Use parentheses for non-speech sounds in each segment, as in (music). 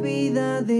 vida de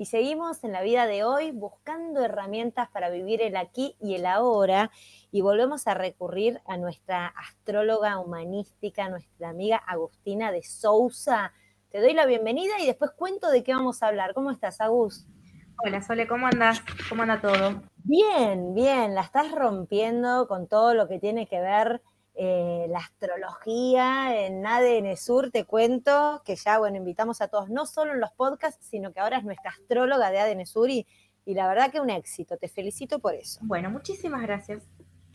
Y seguimos en la vida de hoy buscando herramientas para vivir el aquí y el ahora. Y volvemos a recurrir a nuestra astróloga humanística, nuestra amiga Agustina de Sousa. Te doy la bienvenida y después cuento de qué vamos a hablar. ¿Cómo estás, Agus? Hola, Sole, ¿cómo andas? ¿Cómo anda todo? Bien, bien, la estás rompiendo con todo lo que tiene que ver eh, la astrología en ADN Sur, te cuento que ya, bueno, invitamos a todos, no solo en los podcasts, sino que ahora es nuestra astróloga de ADN Sur y, y la verdad que un éxito, te felicito por eso. Bueno, muchísimas gracias.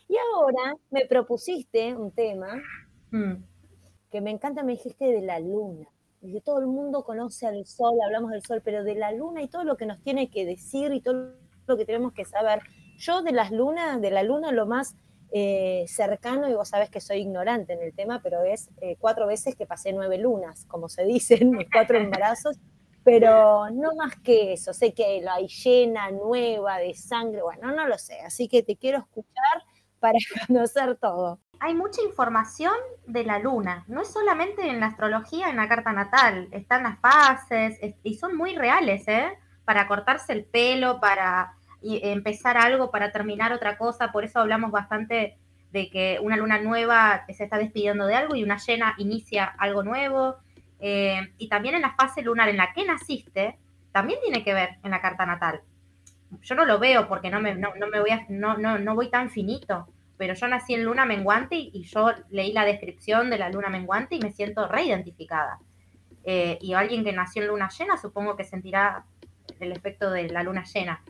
Y ahora me propusiste un tema Mm, que me encanta, me dijiste de la luna. Dije, todo el mundo conoce al sol, hablamos del sol, pero de la luna y todo lo que nos tiene que decir y todo lo que tenemos que saber. Yo de las lunas, de la luna lo más eh, cercano, y vos sabés que soy ignorante en el tema, pero es eh, cuatro veces que pasé nueve lunas, como se dicen, mis cuatro embarazos, pero no más que eso. Sé que la hay llena, nueva, de sangre, bueno, no lo sé, así que te quiero escuchar para (laughs) conocer todo. Hay mucha información de la luna, no es solamente en la astrología, en la carta natal, están las fases es- y son muy reales, ¿eh? Para cortarse el pelo, para y- empezar algo, para terminar otra cosa, por eso hablamos bastante de que una luna nueva se está despidiendo de algo y una llena inicia algo nuevo. Eh, y también en la fase lunar en la que naciste, también tiene que ver en la carta natal. Yo no lo veo porque no me, no, no me voy a, no, no, voy tan finito, pero yo nací en luna menguante y, y yo leí la descripción de la luna menguante y me siento reidentificada. Eh, y alguien que nació en luna llena supongo que sentirá el efecto de la luna llena.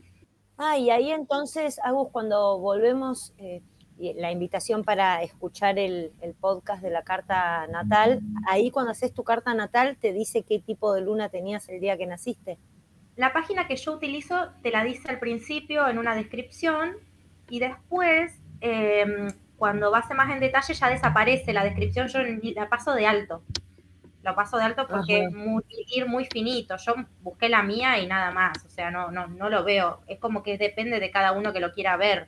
Ah, y ahí entonces, Agus, cuando volvemos, eh, la invitación para escuchar el, podcast de la carta natal, ahí cuando haces tu carta natal te dice qué tipo de luna tenías el día que naciste. La página que yo utilizo te la dice al principio en una descripción y después, eh, cuando vas más en detalle, ya desaparece la descripción. Yo la paso de alto. Lo paso de alto porque muy- ir muy finito. Yo busqué la mía y nada más. O sea, no, no, no lo veo. Es como que depende de cada uno que lo quiera ver.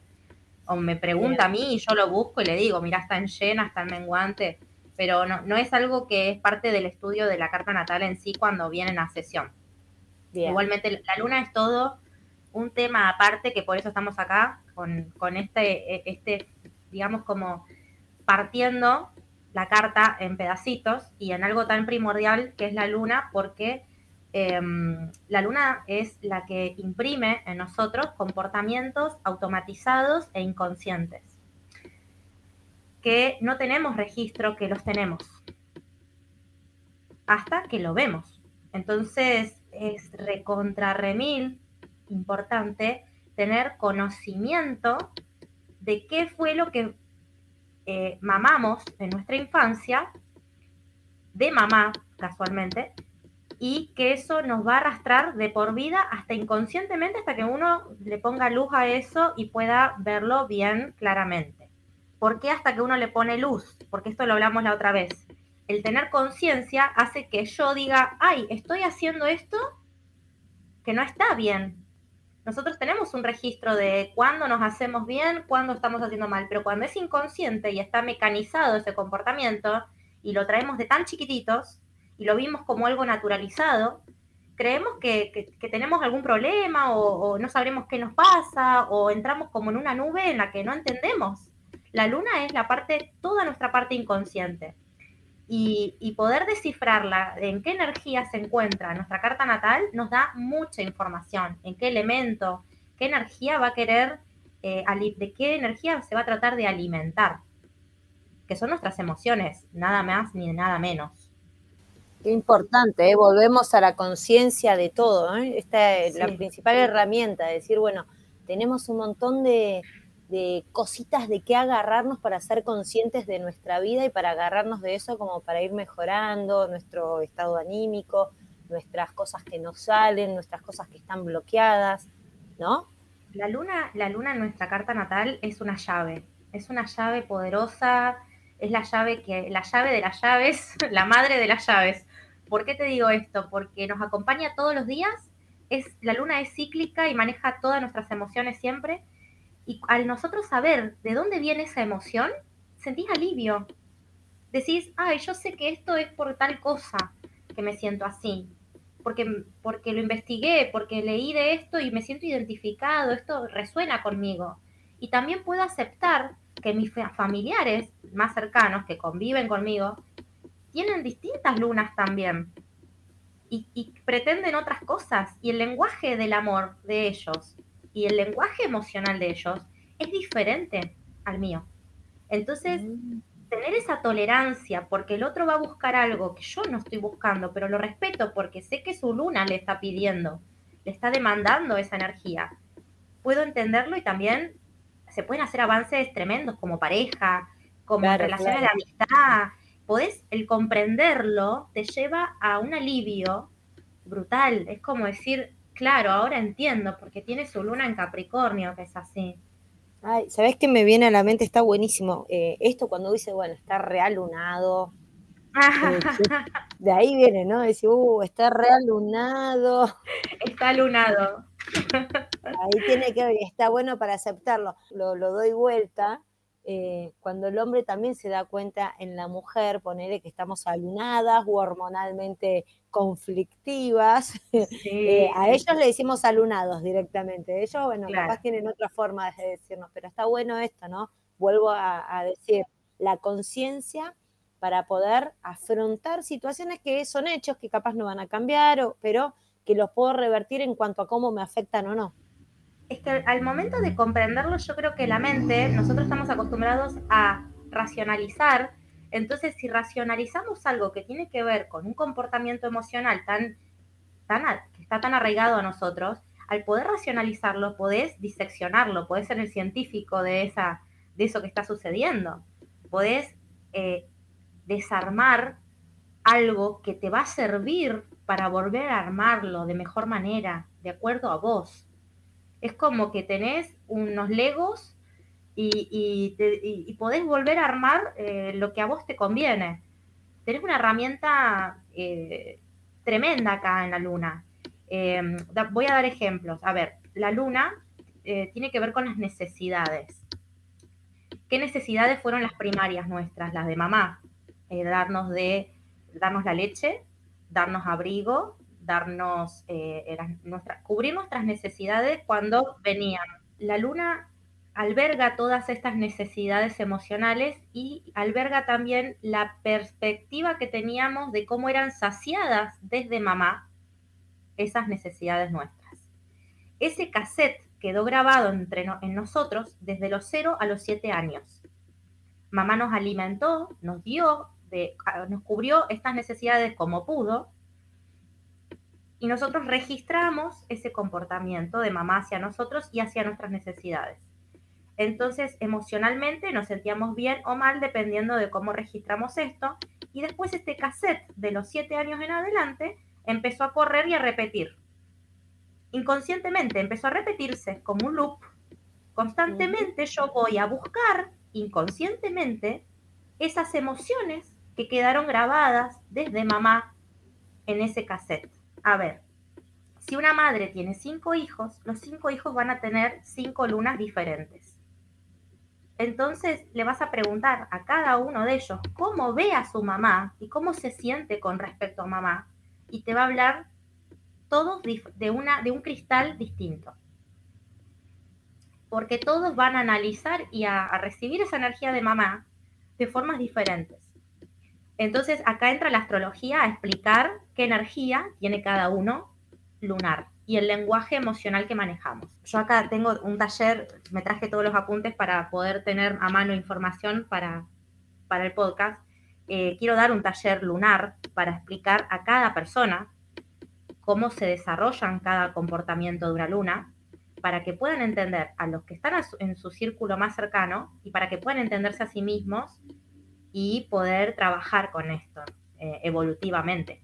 O me pregunta a mí y yo lo busco y le digo, mira, está en llena, está en menguante. Pero no, no es algo que es parte del estudio de la carta natal en sí cuando vienen a sesión. Bien. Igualmente, la luna es todo un tema aparte, que por eso estamos acá, con, con este, este, digamos, como partiendo la carta en pedacitos y en algo tan primordial que es la luna, porque eh, la luna es la que imprime en nosotros comportamientos automatizados e inconscientes, que no tenemos registro que los tenemos, hasta que lo vemos. Entonces es recontra remil importante tener conocimiento de qué fue lo que eh, mamamos en nuestra infancia, de mamá casualmente, y que eso nos va a arrastrar de por vida hasta inconscientemente hasta que uno le ponga luz a eso y pueda verlo bien claramente. ¿Por qué hasta que uno le pone luz? Porque esto lo hablamos la otra vez. El tener conciencia hace que yo diga, ay, estoy haciendo esto que no está bien. Nosotros tenemos un registro de cuándo nos hacemos bien, cuándo estamos haciendo mal, pero cuando es inconsciente y está mecanizado ese comportamiento y lo traemos de tan chiquititos y lo vimos como algo naturalizado, creemos que, que- tenemos algún problema o, o no sabremos qué nos pasa o entramos como en una nube en la que no entendemos. La luna es la parte, toda nuestra parte inconsciente. Y, y poder descifrarla, en qué energía se encuentra nuestra carta natal, nos da mucha información, en qué elemento, qué energía va a querer, eh, de qué energía se va a tratar de alimentar, que son nuestras emociones, nada más ni nada menos. Qué importante, ¿eh? volvemos a la conciencia de todo. ¿eh? Esta es la principal herramienta, decir, bueno, tenemos un montón de, de cositas de qué agarrarnos para ser conscientes de nuestra vida y para agarrarnos de eso como para ir mejorando nuestro estado anímico, nuestras cosas que no salen, nuestras cosas que están bloqueadas, ¿no? La luna, la luna en nuestra carta natal es una llave, es una llave poderosa, es la llave que, la llave de las llaves, (laughs) la madre de las llaves. ¿Por qué te digo esto? Porque nos acompaña todos los días, es, la luna es cíclica y maneja todas nuestras emociones siempre y al nosotros saber de dónde viene esa emoción, sentís alivio. Decís, ay, yo sé que esto es por tal cosa que me siento así. Porque, porque lo investigué, porque leí de esto y me siento identificado, esto resuena conmigo. Y también puedo aceptar que mis familiares más cercanos que conviven conmigo tienen distintas lunas también y, y, pretenden otras cosas. Y el lenguaje del amor de ellos y el lenguaje emocional de ellos es diferente al mío. Entonces, mm. tener esa tolerancia porque el otro va a buscar algo que yo no estoy buscando, pero lo respeto porque sé que su luna le está pidiendo, le está demandando esa energía. Puedo entenderlo y también se pueden hacer avances tremendos como pareja, como relaciones de amistad. Podés, el comprenderlo te lleva a un alivio brutal. Es como decir, Claro, ahora entiendo, porque tiene su luna en Capricornio, que es así. Ay, ¿sabés qué me viene a la mente? Está buenísimo. Eh, esto cuando dice, bueno, está realunado. Eh, (laughs) de ahí viene, ¿no? Dice, uh, está realunado. Está lunado. Ahí tiene que ver, está bueno para aceptarlo. Lo, lo doy vuelta. Eh, cuando el hombre también se da cuenta en la mujer, ponerle que estamos alunadas o hormonalmente conflictivas. (laughs) Eh, a ellos le decimos alunados directamente. Ellos, bueno, capaz tienen otra forma de decirnos, pero está bueno esto, ¿no? Vuelvo a, decir, la conciencia para poder afrontar situaciones que son hechos que capaz no van a cambiar, pero que los puedo revertir en cuanto a cómo me afectan o no. Es que al momento de comprenderlo, yo creo que la mente, nosotros estamos acostumbrados a racionalizar entonces, si racionalizamos algo que tiene que ver con un comportamiento emocional tan, tan, que está tan arraigado a nosotros, al poder racionalizarlo, podés diseccionarlo, podés ser el científico de, esa, de eso que está sucediendo. Podés eh, desarmar algo que te va a servir para volver a armarlo de mejor manera, de acuerdo a vos. Es como que tenés unos legos y, podés volver a armar eh, lo que a vos te conviene. Tenés una herramienta eh, tremenda acá en la luna. Eh, voy a dar ejemplos. A ver, la luna tiene que ver con las necesidades. ¿Qué necesidades fueron las primarias nuestras, las de mamá? darnos, de, darnos la leche, darnos abrigo, darnos, cubrir nuestras necesidades cuando venían. La luna alberga todas estas necesidades emocionales y alberga también la perspectiva que teníamos de cómo eran saciadas desde mamá esas necesidades nuestras. Ese cassette quedó grabado entre en nosotros desde los 0 a los 7 años. Mamá nos alimentó, nos dio, nos cubrió estas necesidades como pudo, y nosotros registramos ese comportamiento de mamá hacia nosotros y hacia nuestras necesidades. Entonces, emocionalmente nos sentíamos bien o mal dependiendo de cómo registramos esto. Y después este cassette de los siete años en adelante empezó a correr y a repetir. Inconscientemente empezó a repetirse como un loop. Constantemente yo voy a buscar inconscientemente esas emociones que quedaron grabadas desde mamá en ese cassette. A ver, si una madre tiene cinco hijos, los cinco hijos van a tener cinco lunas diferentes. Entonces le vas a preguntar a cada uno de ellos cómo ve a su mamá y cómo se siente con respecto a mamá. Y te va a hablar todos de, una, de un cristal distinto. Porque todos van a analizar y a, a recibir esa energía de mamá de formas diferentes. Entonces acá entra la astrología a explicar qué energía tiene cada uno lunar y el lenguaje emocional que manejamos. Yo acá tengo un taller, me traje todos los apuntes para poder tener a mano información para, para el podcast. Eh, quiero dar un taller lunar para explicar a cada persona cómo se desarrollan cada comportamiento de una luna, para que puedan entender a los que están en su círculo más cercano y para que puedan entenderse a sí mismos y poder trabajar con esto eh, evolutivamente.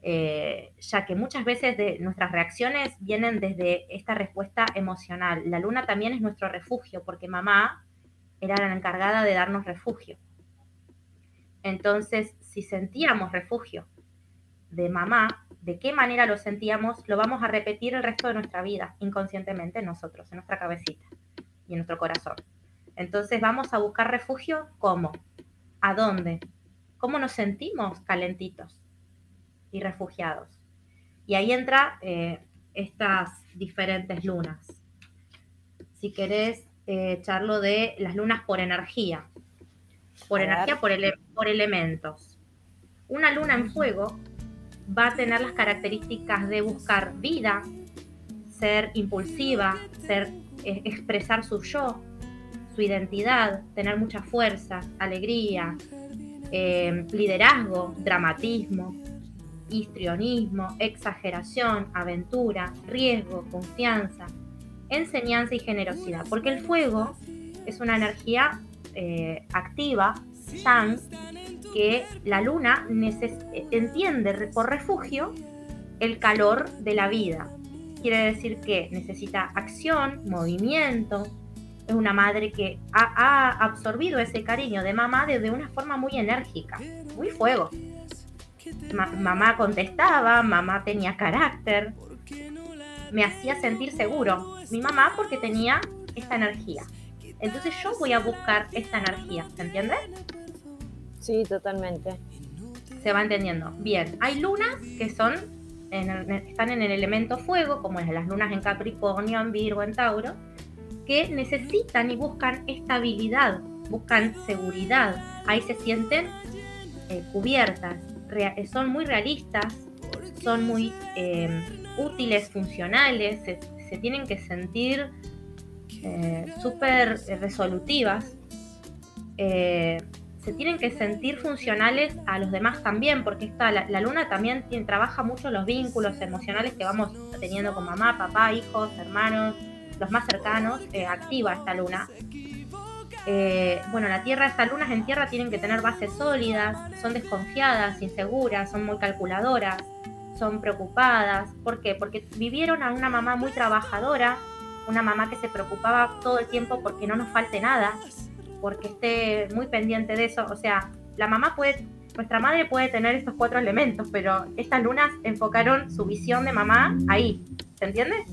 Eh, ya que muchas veces de nuestras reacciones vienen desde esta respuesta emocional. La luna también es nuestro refugio, porque mamá era la encargada de darnos refugio. Entonces, si sentíamos refugio de mamá, de qué manera lo sentíamos, lo vamos a repetir el resto de nuestra vida, inconscientemente nosotros, en nuestra cabecita y en nuestro corazón. Entonces vamos a buscar refugio, ¿cómo? ¿A dónde? ¿Cómo nos sentimos calentitos y refugiados? Y ahí entra eh, estas diferentes lunas. Si querés eh, echarlo de las lunas por energía, por energía, por, por elementos. Una luna en fuego va a tener las características de buscar vida, ser impulsiva, ser, eh, expresar su yo, su identidad, tener mucha fuerza, alegría, eh, liderazgo, dramatismo, histrionismo, exageración, aventura, riesgo, confianza, enseñanza y generosidad. Porque el fuego es una energía eh, activa, yang, que la luna entiende por refugio el calor de la vida. Quiere decir que necesita acción, movimiento. Es una madre que ha, absorbido ese cariño de mamá desde una forma muy enérgica, muy fuego. mamá contestaba, mamá tenía carácter, me hacía sentir seguro. Mi mamá porque tenía esta energía. Entonces yo voy a buscar esta energía, ¿se entiende? Sí, totalmente. Se va entendiendo. Bien, hay lunas que son están en el elemento fuego, como las lunas en Capricornio, en Virgo, en Tauro, que necesitan y buscan estabilidad, buscan seguridad. Ahí se sienten eh, cubiertas, son muy realistas, son muy em, útiles, funcionales, se, tienen que sentir eh, súper resolutivas. Eh, se tienen que sentir funcionales a los demás también, porque esta, la, luna también trabaja mucho los vínculos emocionales que vamos teniendo con mamá, papá, hijos, hermanos, los más cercanos, eh, activa esta luna. Eh, bueno, la Tierra, estas lunas en Tierra tienen que tener bases sólidas, son desconfiadas, inseguras, son muy calculadoras, son preocupadas. ¿Por qué? Porque vivieron a una mamá muy trabajadora, una mamá que se preocupaba todo el tiempo porque no nos falte nada, porque esté muy pendiente de eso. O sea, la mamá puede, nuestra madre puede tener estos cuatro elementos, pero estas lunas enfocaron su visión de mamá ahí. ¿Se entiende?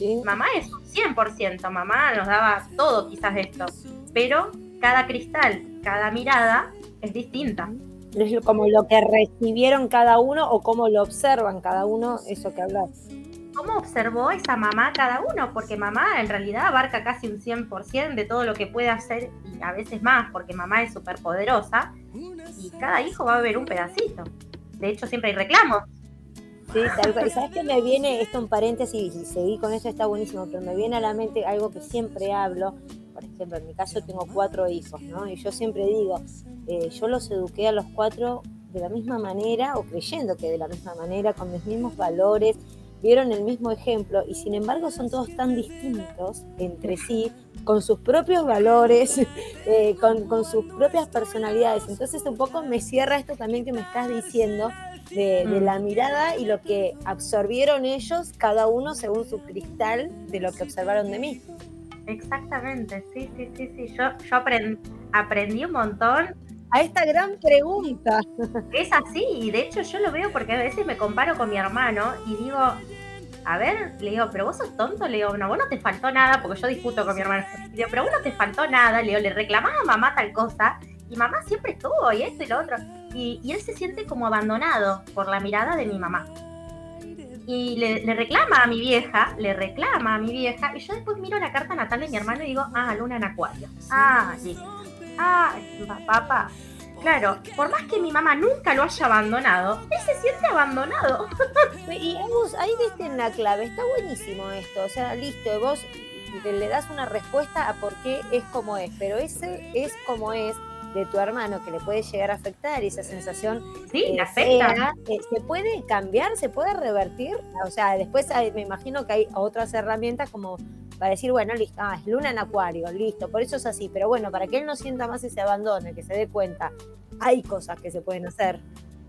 Sí. Mamá es 100%, mamá nos daba todo quizás esto, pero cada cristal, cada mirada es distinta. Es como lo que recibieron cada uno o cómo lo observan cada uno, eso que hablas cómo observó esa mamá cada uno, porque mamá en realidad abarca casi un 100% de todo lo que puede hacer y a veces más, porque mamá es súper poderosa y cada hijo va a ver un pedacito. De hecho, siempre hay reclamos. Sí, tal. ¿Sabes qué me viene esto en paréntesis y seguí con eso está buenísimo, pero me viene a la mente algo que siempre hablo. Por ejemplo, en mi caso tengo cuatro hijos, ¿no? Y yo siempre digo, eh, yo los eduqué a los cuatro de la misma manera o creyendo que de la misma manera, con mis mismos valores, vieron el mismo ejemplo y sin embargo son todos tan distintos entre sí, con sus propios valores, (laughs) eh, con, sus propias personalidades. Entonces un poco me cierra esto también que me estás diciendo de, mm. la mirada y lo que absorbieron ellos, cada uno según su cristal de lo que observaron de mí. Exactamente, sí, sí, sí, sí. Yo, yo aprendí un montón a esta gran pregunta. Es así, y de hecho yo lo veo porque a veces me comparo con mi hermano y digo, a ver, le digo, pero vos sos tonto, le digo, no, vos no te faltó nada, porque yo discuto con mi hermano. Le digo, pero vos no te faltó nada, le digo, le reclamaba a mamá tal cosa, y mamá siempre estuvo, y esto y lo otro. Y, él se siente como abandonado por la mirada de mi mamá. Y le, reclama a mi vieja, le reclama a mi vieja, y yo después miro la carta natal de mi hermano y digo, ah, luna en acuario. Ah, listo ah, papá. Claro, por más que mi mamá nunca lo haya abandonado, él se siente abandonado. (laughs) y vos ahí viste en la clave, está buenísimo esto. O sea, listo, vos le das una respuesta a por qué es como es, pero ese es como es, de tu hermano que le puede llegar a afectar y esa sensación Sí, eh, afecta. eh, se puede cambiar, se puede revertir. O sea, después hay- me imagino que hay otras herramientas como para decir, bueno, listo, ah, es luna en acuario, listo, por eso es así. Pero bueno, para que él no sienta más ese abandono, que se dé cuenta, hay cosas que se pueden hacer.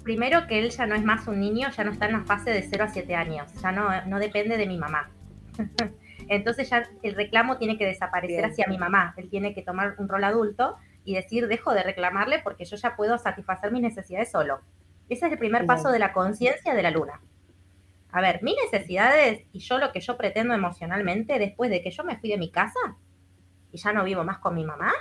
Primero que él ya no es más un niño, ya no está en la fase de 0 a 7 años, ya no, no depende de mi mamá. (laughs) Entonces ya el reclamo tiene que desaparecer Bien. hacia mi mamá. Él tiene que tomar un rol adulto y decir, dejo de reclamarle porque yo ya puedo satisfacer mis necesidades solo. Ese es el primer Bien. paso de la conciencia de la luna. A ver, mis necesidades y yo lo que yo pretendo emocionalmente después de que yo me fui de mi casa y ya no vivo más con mi mamá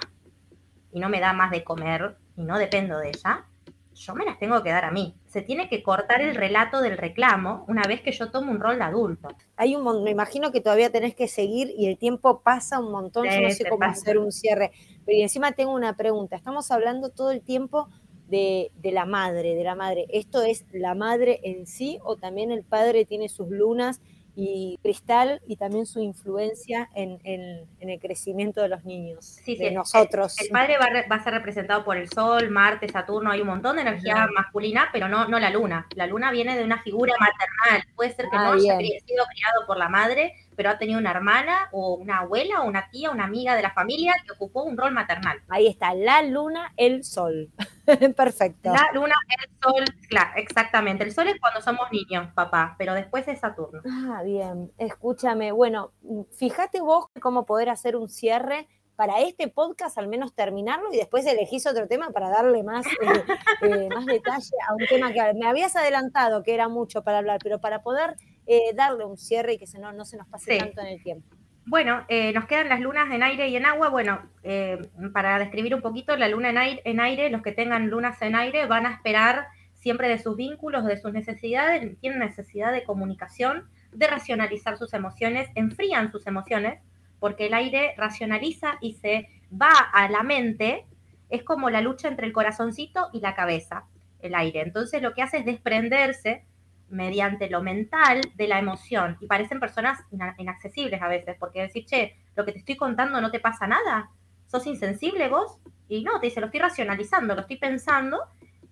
y no me da más de comer y no dependo de ella, yo me las tengo que dar a mí. Se tiene que cortar el relato del reclamo una vez que yo tomo un rol de adulto. Hay un me imagino que todavía tenés que seguir y el tiempo pasa un montón, yo no sé cómo pasa. hacer un cierre. Pero y encima tengo una pregunta, estamos hablando todo el tiempo de, de la madre, de la madre. ¿Esto es la madre en sí o también el padre tiene sus lunas y cristal y también su influencia en, en- en el crecimiento de los niños, Sí, de sí, nosotros? El padre va, a re- va a ser representado por el Sol, Marte, Saturno, hay un montón de energía masculina, pero no, no la luna. La luna viene de una figura maternal. Puede ser que Ah, no haya bien. cri- sido criado por la madre, pero ha tenido una hermana o una abuela o una tía, una amiga de la familia que ocupó un rol maternal. Ahí está, la luna, el sol. (laughs) Perfecto. La luna, el sol, claro, exactamente. El sol es cuando somos niños, papá, pero después es Saturno. Ah, bien, escúchame. Bueno, fíjate vos cómo poder hacer un cierre para este podcast, al menos terminarlo, y después elegís otro tema para darle más, eh, (laughs) eh, más detalle a un tema que me habías adelantado que era mucho para hablar, pero para poder eh, darle un cierre y que se no, no se nos pase Sí. tanto en el tiempo. Bueno, eh, nos quedan las lunas en aire y en agua. Bueno, eh, para describir un poquito, la luna en aire, en aire, los que tengan lunas en aire van a esperar siempre de sus vínculos, de sus necesidades, tienen necesidad de comunicación, de racionalizar sus emociones, enfrían sus emociones, porque el aire racionaliza y se va a la mente, es como la lucha entre el corazoncito y la cabeza, el aire. Entonces lo que hace es desprenderse mediante lo mental de la emoción. Y parecen personas ina- inaccesibles a veces, porque decir, che, lo que te estoy contando no te pasa nada, sos insensible vos. Y no, te dice, lo estoy racionalizando, lo estoy pensando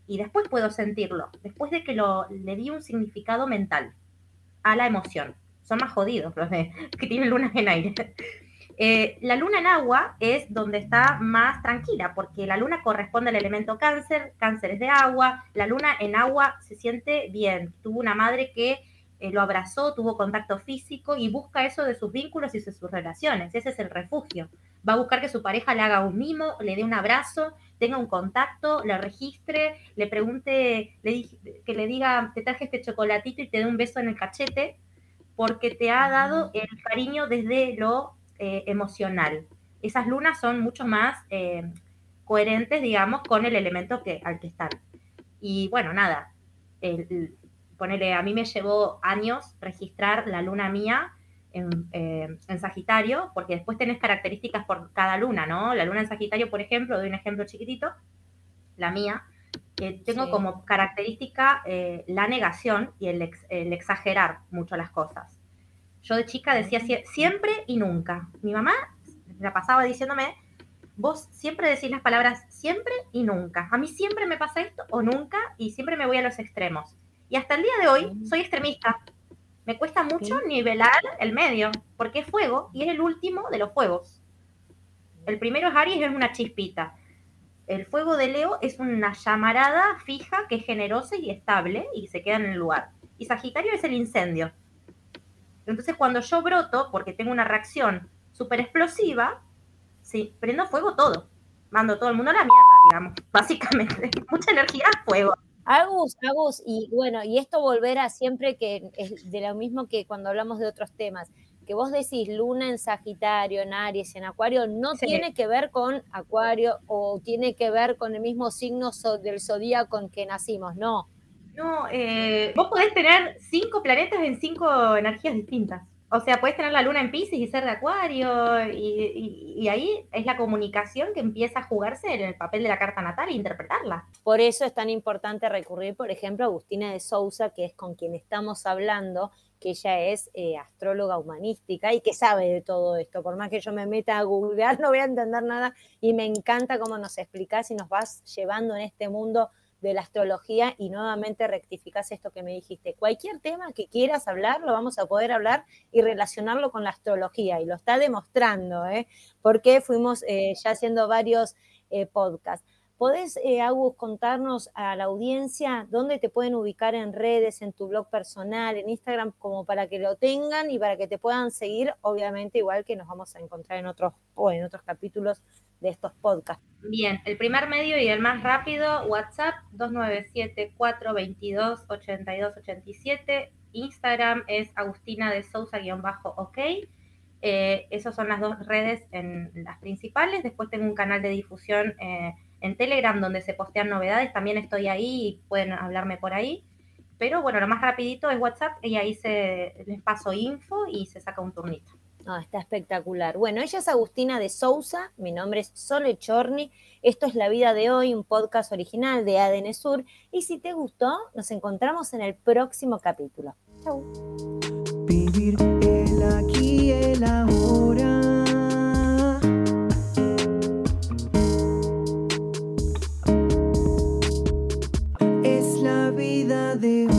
y después puedo sentirlo, después de que lo, le di un significado mental a la emoción. Son más jodidos los de, (laughs) que tienen lunas en aire. Eh, la luna en agua es donde está más tranquila, porque la luna corresponde al elemento cáncer, cáncer es de agua, la luna en agua se siente bien, tuvo una madre que eh, lo abrazó, tuvo contacto físico y busca eso de sus vínculos y de sus relaciones, ese es el refugio. Va a buscar que su pareja le haga un mimo, le dé un abrazo, tenga un contacto, le registre, le pregunte, le que le diga, te traje este chocolatito y te dé un beso en el cachete, porque te ha dado el cariño desde lo eh, emocional. Esas lunas son mucho más eh, coherentes, digamos, con el elemento que, al que están. Y bueno, nada, el- el- ponele, a mí me llevó años registrar la luna mía en, eh, en Sagitario, porque después tenés características por cada luna, ¿no? La luna en Sagitario, por ejemplo, doy un ejemplo chiquitito, la mía, tengo Sí. como característica eh, la negación y el, ex- el exagerar mucho las cosas. Yo de chica decía sie- siempre y nunca. Mi mamá la pasaba diciéndome, vos siempre decís las palabras siempre y nunca. A mí siempre me pasa esto o nunca y siempre me voy a los extremos. Y hasta el día de hoy soy extremista. Me cuesta mucho Sí. nivelar el medio, porque es fuego y es el último de los fuegos. El primero es Aries, es una chispita. El fuego de Leo es una llamarada fija que es generosa y estable y se queda en el lugar. Y Sagitario es el incendio. Entonces cuando yo broto, porque tengo una reacción súper explosiva, sí, prendo fuego todo. Mando todo el mundo a la mierda, digamos, (laughs) básicamente. Mucha energía, fuego. Agus, Agus, y bueno, y esto volver a siempre que es de lo mismo que cuando hablamos de otros temas, que vos decís luna en Sagitario, en Aries, en Acuario, no Sí. tiene que ver con Acuario o tiene que ver con el mismo signo del zodíaco con que nacimos, no. No, eh, vos podés tener cinco planetas en cinco energías distintas. O sea, podés tener la luna en Pisces y ser de Acuario, y, ahí es la comunicación que empieza a jugarse en el papel de la carta natal e interpretarla. Por eso es tan importante recurrir, por ejemplo, a Agustina de Sousa, que es con quien estamos hablando, que ella es eh, astróloga humanística y que sabe de todo esto. Por más que yo me meta a googlear, (laughs) no voy a entender nada y me encanta cómo nos explicás y nos vas llevando en este mundo de la astrología y nuevamente rectificás esto que me dijiste. Cualquier tema que quieras hablar, lo vamos a poder hablar y relacionarlo con la astrología y lo está demostrando, ¿eh? porque fuimos eh, ya haciendo varios eh, podcasts. ¿Podés, eh, Agus, contarnos a la audiencia dónde te pueden ubicar en redes, en tu blog personal, en Instagram, como para que lo tengan y para que te puedan seguir, obviamente igual que nos vamos a encontrar en otros o en otros capítulos de estos podcasts? Bien, el primer medio y el más rápido, WhatsApp 297-422-8287. Instagram es Agustina de Sousa-OK. Eh, esas son las dos redes en las principales. Después tengo un canal de difusión eh, en Telegram donde se postean novedades. También estoy ahí y pueden hablarme por ahí. Pero bueno, lo más rapidito es WhatsApp y ahí se les paso info y se saca un turnito. Ah, está espectacular. Bueno, ella es Agustina de Sousa, mi nombre es Sole Chorni, esto es La Vida de Hoy, un podcast original de ADN Sur, y si te gustó, nos encontramos en el próximo capítulo. Chau. Vivir el aquí el ahora. Es la vida de hoy.